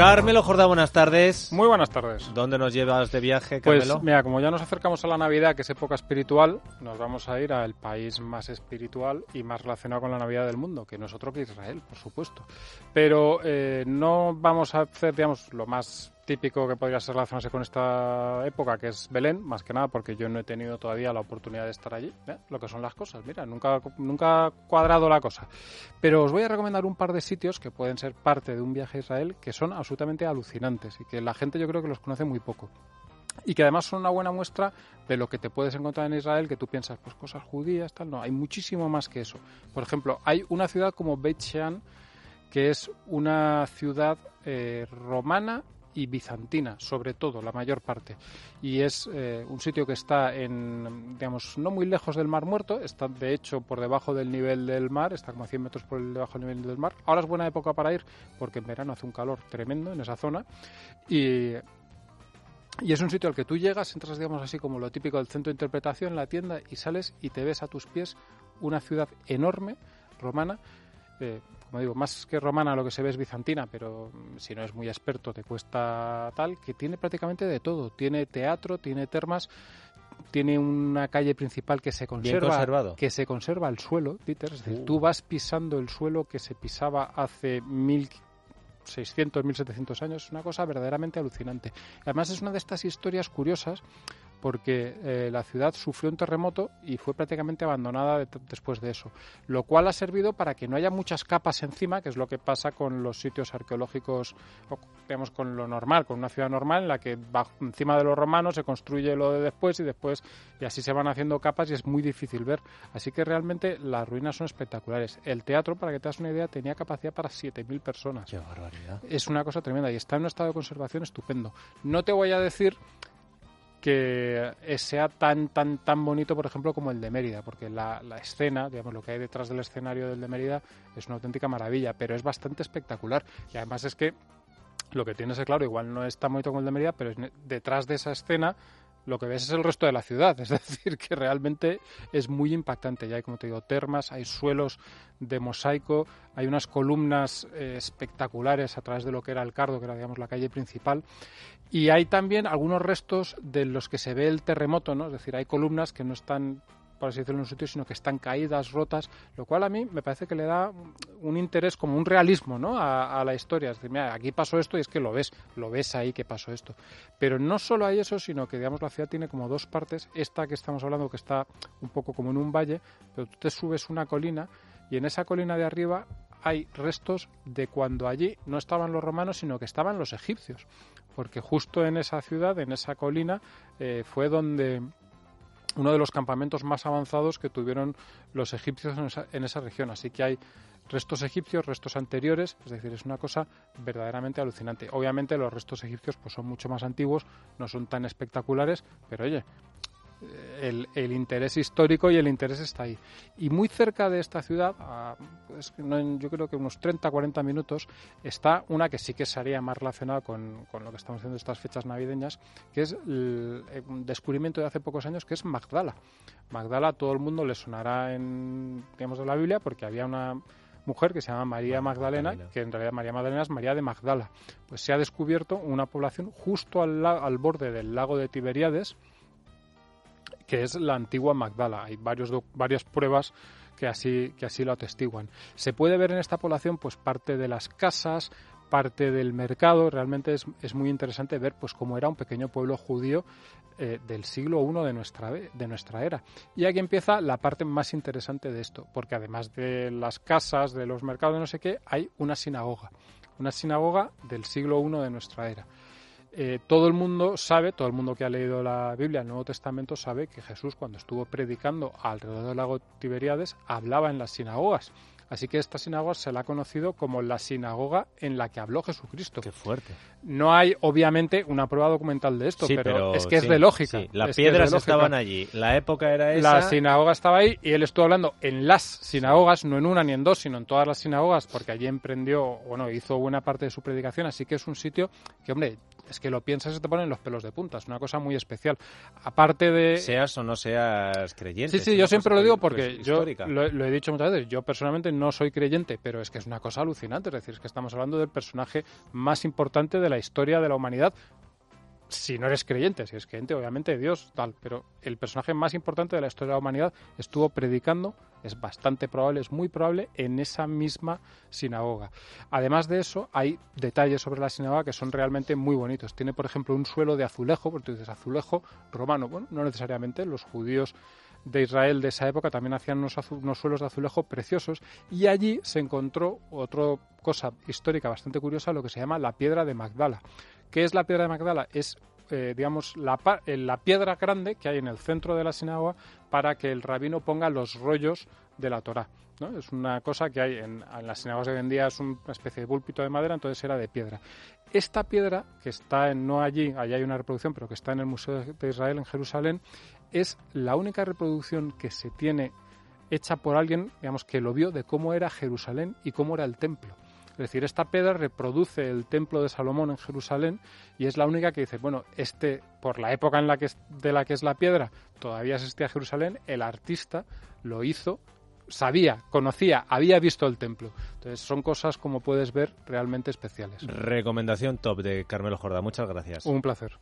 Carmelo Jordá, buenas tardes. Muy buenas tardes. ¿Dónde nos llevas de viaje, Carmelo? Pues mira, como ya nos acercamos a la Navidad, que es época espiritual, nos vamos a ir al país más espiritual y más relacionado con la Navidad del mundo, que no es otro que Israel, por supuesto. Pero eh, no vamos a hacer, digamos, lo más típico que podría ser relacionarse con esta época, que es Belén, más que nada porque yo no he tenido todavía la oportunidad de estar allí. ¿eh? Lo que son las cosas, mira, nunca, nunca ha cuadrado la cosa. Pero os voy a recomendar un par de sitios que pueden ser parte de un viaje a Israel que son absolutamente alucinantes y que la gente yo creo que los conoce muy poco y que además son una buena muestra de lo que te puedes encontrar en Israel, que tú piensas, pues cosas judías, tal, no, hay muchísimo más que eso. Por ejemplo, hay una ciudad como Beit Shean, que es una ciudad eh, romana y bizantina, sobre todo, la mayor parte. Y es eh, un sitio que está en, digamos, no muy lejos del Mar Muerto, está de hecho por debajo del nivel del mar, está como a 100 metros por debajo del nivel del mar. Ahora es buena época para ir porque en verano hace un calor tremendo en esa zona y y es un sitio al que tú llegas, entras, digamos así, como lo típico del centro de interpretación, la tienda, y sales y te ves a tus pies una ciudad enorme, romana, eh, como digo, más que romana lo que se ve es bizantina, pero mm, si no es muy experto te cuesta tal, que tiene prácticamente de todo. Tiene teatro, tiene termas, tiene una calle principal que se conserva, que se conserva el suelo, Peter. Es decir, uh. tú vas pisando el suelo que se pisaba hace mil 600, 1700 años, es una cosa verdaderamente alucinante. Además es una de estas historias curiosas porque eh, la ciudad sufrió un terremoto y fue prácticamente abandonada después de eso, lo cual ha servido para que no haya muchas capas encima, que es lo que pasa con los sitios arqueológicos, o, digamos con lo normal, con una ciudad normal en la que bajo, encima de los romanos se construye lo de después y después y así se van haciendo capas y es muy difícil ver. Así que realmente las ruinas son espectaculares. El teatro, para que te hagas una idea, tenía capacidad para 7.000 personas. Qué barbaridad. Es una cosa tremenda y está en un estado de conservación estupendo. No te voy a decir que sea tan tan tan bonito, por ejemplo, como el de Mérida, porque la, la, escena, digamos, lo que hay detrás del escenario del de Mérida es una auténtica maravilla, pero es bastante espectacular. Y además es que lo que tienes es claro, igual no es tan bonito como el de Mérida, pero detrás de esa escena lo que ves es el resto de la ciudad. Es decir, que realmente es muy impactante. Ya hay, como te digo, termas, hay suelos de mosaico, hay unas columnas eh, espectaculares a través de lo que era el Cardo, que era, digamos, la calle principal. Y hay también algunos restos de los que se ve el terremoto, ¿no? Es decir, hay columnas que no están por así decirlo, en un sitio, sino que están caídas, rotas, lo cual a mí me parece que le da un interés, como un realismo ¿no? a, la historia. Es decir, mira, aquí pasó esto y es que lo ves, lo ves ahí que pasó esto. Pero no solo hay eso, sino que, digamos, la ciudad tiene como dos partes. Esta que estamos hablando, que está un poco como en un valle, pero tú te subes una colina y en esa colina de arriba hay restos de cuando allí no estaban los romanos, sino que estaban los egipcios. Porque justo en esa ciudad, en esa colina, eh, fue donde uno de los campamentos más avanzados que tuvieron los egipcios en esa, región. Así que hay restos egipcios, restos anteriores, es decir, es una cosa verdaderamente alucinante. Obviamente los restos egipcios pues son mucho más antiguos, no son tan espectaculares, pero oye, el, interés histórico y el interés está ahí. Y muy cerca de esta ciudad, pues, yo creo que unos 30, 40 minutos, está una que sí que sería más relacionada con, lo que estamos haciendo estas fechas navideñas, que es el, un descubrimiento de hace pocos años, que es Magdala. Magdala a todo el mundo le sonará en, digamos, de la Biblia, porque había una mujer que se llama María Magdalena, que en realidad María Magdalena es María de Magdala. Pues se ha descubierto una población justo al, al borde del lago de Tiberíades, que es la antigua Magdala. Hay varios, varias pruebas que así, que así lo atestiguan. Se puede ver en esta población pues parte de las casas, parte del mercado. Realmente es, es muy interesante ver pues cómo era un pequeño pueblo judío eh, del siglo I de nuestra, de nuestra era. Y aquí empieza la parte más interesante de esto, porque además de las casas, de los mercados, no sé qué, hay una sinagoga. Una sinagoga del siglo I de nuestra era. Eh, todo el mundo sabe, todo el mundo que ha leído la Biblia, el Nuevo Testamento, sabe que Jesús cuando estuvo predicando alrededor del lago Tiberíades hablaba en las sinagogas. Así que esta sinagoga se la ha conocido como la sinagoga en la que habló Jesucristo. Qué fuerte. No hay, obviamente, una prueba documental de esto, pero, es que es de lógica. Las piedras estaban allí, la época era esa. La sinagoga estaba ahí y él estuvo hablando en las sinagogas, no en una ni en dos, sino en todas las sinagogas, porque allí emprendió, bueno, hizo buena parte de su predicación, así que es un sitio que, hombre, es que lo piensas y te ponen los pelos de punta. Es una cosa muy especial. Aparte de... Seas o no seas creyente. Sí, sí, yo siempre lo digo porque yo lo, lo, he dicho muchas veces. Yo personalmente no soy creyente, pero es que es una cosa alucinante. Es decir, es que estamos hablando del personaje más importante de la historia de la humanidad si no eres creyente, si eres creyente, obviamente Dios, tal, pero el personaje más importante de la historia de la humanidad estuvo predicando, es bastante probable, es muy probable, en esa misma sinagoga. Además de eso, hay detalles sobre la sinagoga que son realmente muy bonitos. Tiene, por ejemplo, un suelo de azulejo, porque tú dices azulejo romano, bueno, no necesariamente, los judíos de Israel de esa época también hacían unos, unos, suelos de azulejo preciosos y allí se encontró otra cosa histórica bastante curiosa, lo que se llama la piedra de Magdala. ¿Qué es la piedra de Magdala? Es, eh, digamos, la, eh, la, piedra grande que hay en el centro de la sinagoga para que el rabino ponga los rollos de la Torá. ¿no? Es una cosa que hay en, las sinagogas de hoy en día, es una especie de púlpito de madera, entonces era de piedra. Esta piedra, que está en, no allí, allí hay una reproducción, pero que está en el Museo de Israel en Jerusalén, es la única reproducción que se tiene hecha por alguien, digamos, que lo vio de cómo era Jerusalén y cómo era el templo. Es decir, esta piedra reproduce el templo de Salomón en Jerusalén y es la única que dice, bueno, este, por la época en la que de la que es la piedra, todavía existía Jerusalén, el artista lo hizo, sabía, conocía, había visto el templo. Entonces son cosas, como puedes ver, realmente especiales. Recomendación top de Carmelo Jorda. Muchas gracias. Un placer.